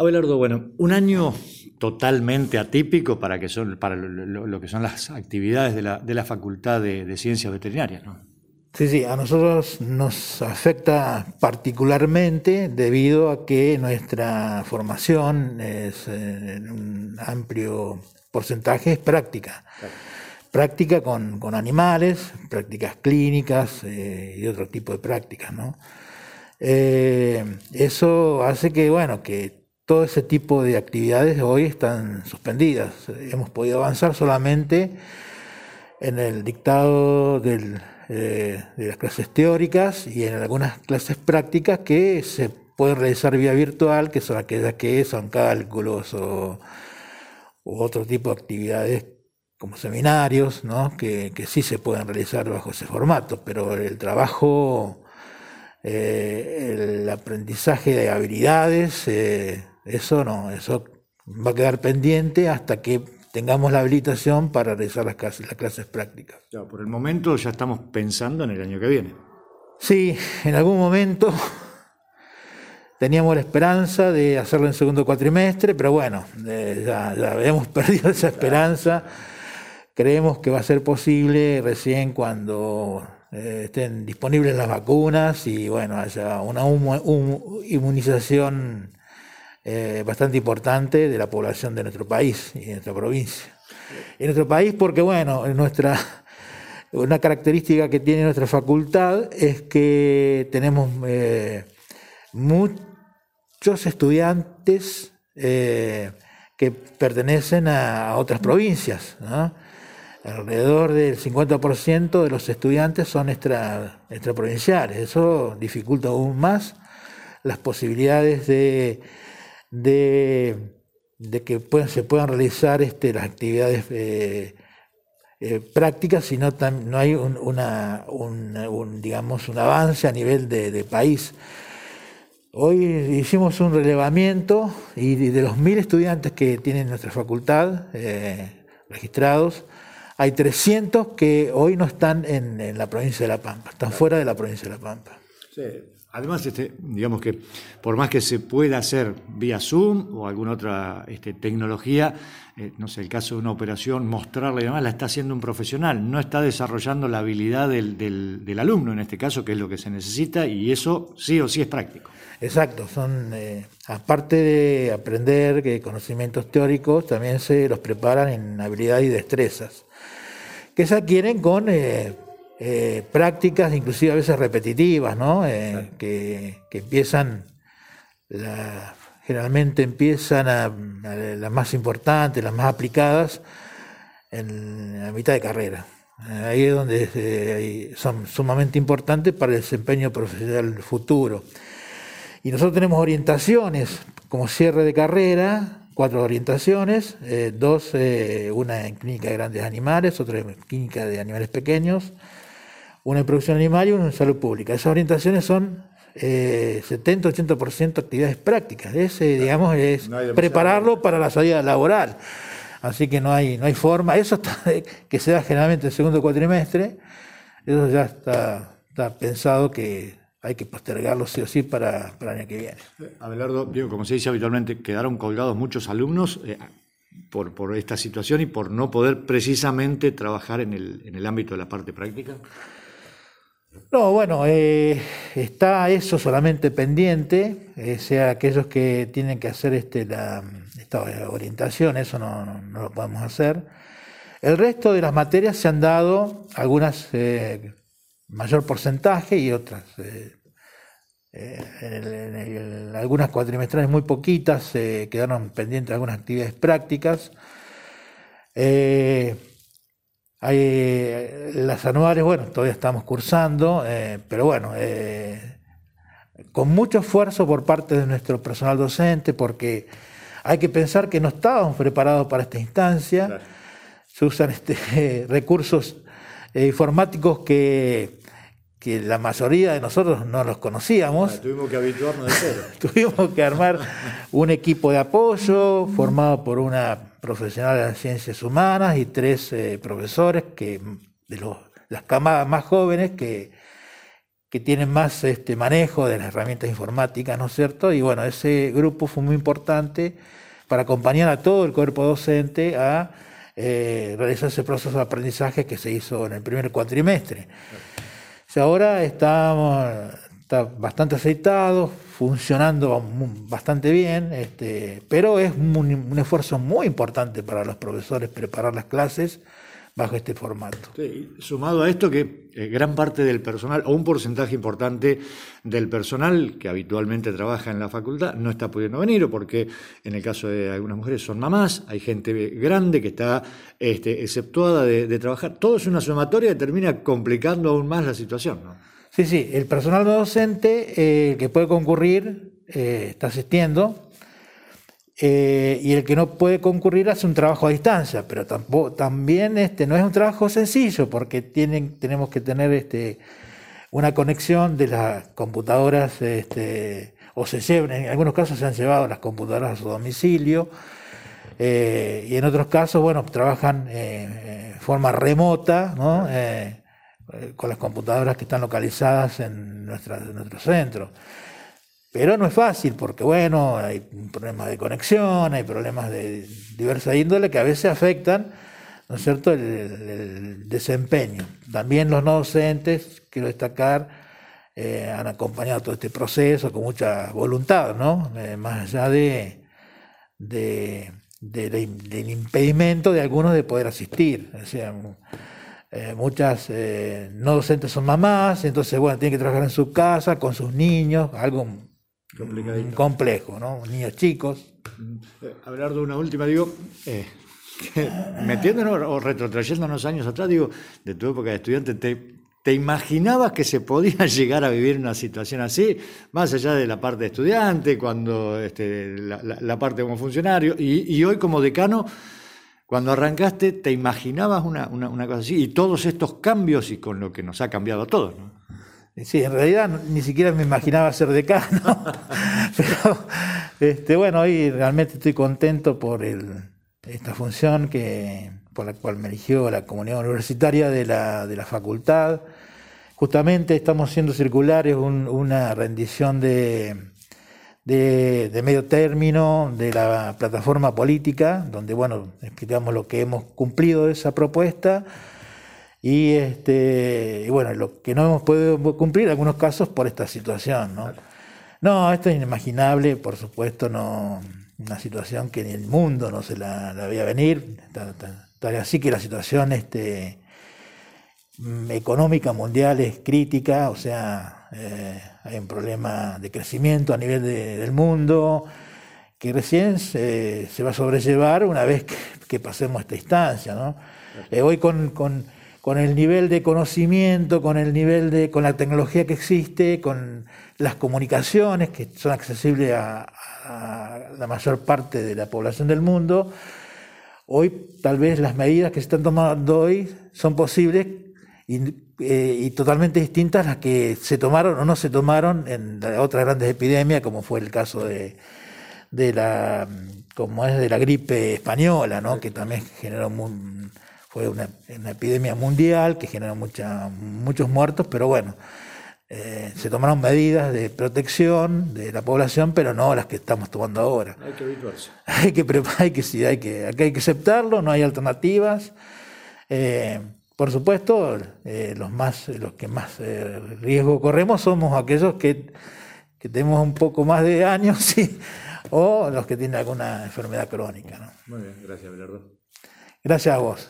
Abelardo, bueno, un año totalmente atípico para, que son, para lo, que son las actividades de la, de la Facultad de, Ciencias Veterinarias, ¿no? Sí, sí, a nosotros nos afecta particularmente debido a que nuestra formación es eh, en un amplio porcentaje es práctica. Práctica con, animales, prácticas clínicas eh, y otro tipo de prácticas, ¿no? Eh, eso hace que, bueno, que todo ese tipo de actividades hoy están suspendidas. Hemos podido avanzar solamente en el dictado eh, de las clases teóricas y en algunas clases prácticas que se pueden realizar vía virtual, que son aquellas que son cálculos o, otro tipo de actividades como seminarios, ¿no? que, que sí se pueden realizar bajo ese formato, pero el trabajo eh, el aprendizaje de habilidades, eh, eso no, eso va a quedar pendiente hasta que tengamos la habilitación para realizar las clases, las clases prácticas. por el momento ya estamos pensando en el año que viene. Sí, en algún momento teníamos la esperanza de hacerlo en segundo cuatrimestre, pero bueno, eh, ya, ya habíamos perdido esa esperanza. Creemos que va a ser posible recién cuando eh, estén disponibles las vacunas y bueno, haya una inmunización eh, bastante importante de la población de nuestro país y de nuestra provincia. En nuestro país porque bueno, nuestra, una característica que tiene nuestra facultad es que tenemos eh, muchos estudiantes que pertenecen a, otras provincias. alrededor del 50% de los estudiantes son extra, extraprovinciales. Eso dificulta aún más las posibilidades de, de, que se puedan realizar este, las actividades eh, eh, prácticas si no, hay un, una, un, digamos, un avance a nivel de, país. Hoy hicimos un relevamiento y de los mil estudiantes que tiene nuestra facultad eh, registrados, hay 300 que hoy no están en, la provincia de La Pampa, están fuera de la provincia de La Pampa. Sí. Además, este, digamos que por más que se pueda hacer vía Zoom o alguna otra este, tecnología, eh, no sé, el caso de una operación, mostrarla y demás, la está haciendo un profesional, no está desarrollando la habilidad del, alumno en este caso, que es lo que se necesita, y eso sí o sí es práctico. Exacto, son, eh, aparte de aprender conocimientos teóricos, también se los preparan en habilidades y destrezas que se adquieren con eh, eh, prácticas, inclusive a veces repetitivas, ¿no? Eh, que, empiezan, generalmente empiezan a, las más importantes, las más aplicadas, en la mitad de carrera. Ahí es donde son sumamente importantes para el desempeño profesional futuro. Y nosotros tenemos orientaciones como cierre de carrera, cuatro orientaciones, eh, dos, eh, una en clínica de grandes animales, otra en clínica de animales pequeños, una en producción animal y una en salud pública. Esas orientaciones son 70-80% eh, actividades prácticas, es, digamos, es prepararlo para la salida laboral. Así que no hay, no hay forma, eso está, que se da generalmente el segundo cuatrimestre, eso ya está, está pensado que hay que postergarlo sí o sí para, el año que viene. Abelardo, digo, como se dice habitualmente, quedaron colgados muchos alumnos eh, por, por, esta situación y por no poder precisamente trabajar en el, en el ámbito de la parte práctica. No, bueno, eh, está eso solamente pendiente, eh, sea aquellos que tienen que hacer este, la, esta orientación, eso no, no, lo podemos hacer. El resto de las materias se han dado, algunas mayor porcentaje y otras. Eh, eh, en, algunas cuatrimestrales muy poquitas quedaron pendientes algunas actividades prácticas. Eh, hay, las anuales, bueno, todavía estamos cursando, pero bueno, con mucho esfuerzo por parte de nuestro personal docente, porque hay que pensar que no estábamos preparados para esta instancia. Se usan este, recursos informáticos que que la mayoría de nosotros no los conocíamos. Ah, tuvimos que habituarnos de cero. tuvimos que armar un equipo de apoyo formado por una profesional de las ciencias humanas y tres eh, profesores que, de los, las camadas más jóvenes que, que tienen más este, manejo de las herramientas informáticas, ¿no es cierto? Y bueno, ese grupo fue muy importante para acompañar a todo el cuerpo docente a eh, realizar ese proceso de aprendizaje que se hizo en el primer cuatrimestre. ahora estamos, está bastante aceitado, funcionando bastante bien, este, pero es un, esfuerzo muy importante para los profesores preparar las clases bajo este formato. sumado a esto que eh, gran parte del personal, o un porcentaje importante del personal que habitualmente trabaja en la facultad, no está pudiendo venir, o porque en el caso de algunas mujeres son mamás, hay gente grande que está este, exceptuada de, trabajar. Todo es una sumatoria que termina complicando aún más la situación. ¿no? Sí, sí, el personal docente eh, que puede concurrir eh, está asistiendo eh, y el que no puede concurrir hace un trabajo a distancia, pero tampoco, también este, no es un trabajo sencillo porque tienen, tenemos que tener este, una conexión de las computadoras este, o se llevan, en algunos casos se han llevado las computadoras a su domicilio y en otros casos, bueno, trabajan de forma remota, ¿no? Eh, con las computadoras que están localizadas en, nuestra, nuestro centro. Pero no es fácil porque, bueno, hay problemas de conexión, hay problemas de diversa índole que a veces afectan, ¿no es cierto?, el, desempeño. También los no docentes, quiero destacar, eh, han acompañado todo este proceso con mucha voluntad, ¿no? Eh, más allá de, de, del impedimento de algunos de poder asistir. O sea, eh, muchas eh, no docentes son mamás, entonces, bueno, tienen que trabajar en su casa con sus niños, algo complejo, ¿no? Niños chicos. Eh, hablar de una última, digo, metiéndonos o retrotrayéndonos años atrás, digo, de tu época de estudiante, ¿te, ¿te imaginabas que se podía llegar a vivir una situación así, más allá de la parte de estudiante, cuando este, la, parte como funcionario, y, y hoy como decano? Cuando arrancaste, ¿te imaginabas una, cosa así? Y todos estos cambios y con lo que nos ha cambiado a todos, ¿no? Sí, en realidad ni siquiera me imaginaba ser decano. Pero este, bueno, hoy realmente estoy contento por esta función que, por la cual me eligió la comunidad universitaria de la, de la facultad. Justamente estamos haciendo circulares una rendición de, de, medio término de la plataforma política, donde bueno, explicamos lo que hemos cumplido de esa propuesta y, este, bueno, lo que no hemos podido cumplir en algunos casos por esta situación. ¿no? no, esto es inimaginable, por supuesto, no una situación que ni el mundo no se la, veía venir, tal así que la situación este, económica mundial es crítica, o sea, eh, hay un problema de crecimiento a nivel del mundo que recién se, va a sobrellevar una vez que, pasemos esta instancia. ¿no? Eh, hoy con, el nivel de conocimiento, con el nivel de, con la tecnología que existe, con las comunicaciones que son accesibles a, la mayor parte de la población del mundo, hoy tal vez las medidas que se están tomando hoy son posibles eh, y, totalmente distintas las que se tomaron o no se tomaron en otras grandes epidemias, como fue el caso de, de la como es de la gripe española, ¿no? que también generó fue una, epidemia mundial que generó mucha, muchos muertos, pero bueno, eh, se tomaron medidas de protección de la población, pero no las que estamos tomando ahora. Hay que habituarse. Hay que, hay que, sí, hay que, hay que aceptarlo, no hay alternativas. Eh, por supuesto, eh, los, más, los que más eh, riesgo corremos somos aquellos que, tenemos un poco más de años o los que tienen alguna enfermedad crónica. Muy bien, gracias, Belardo. Gracias a vos.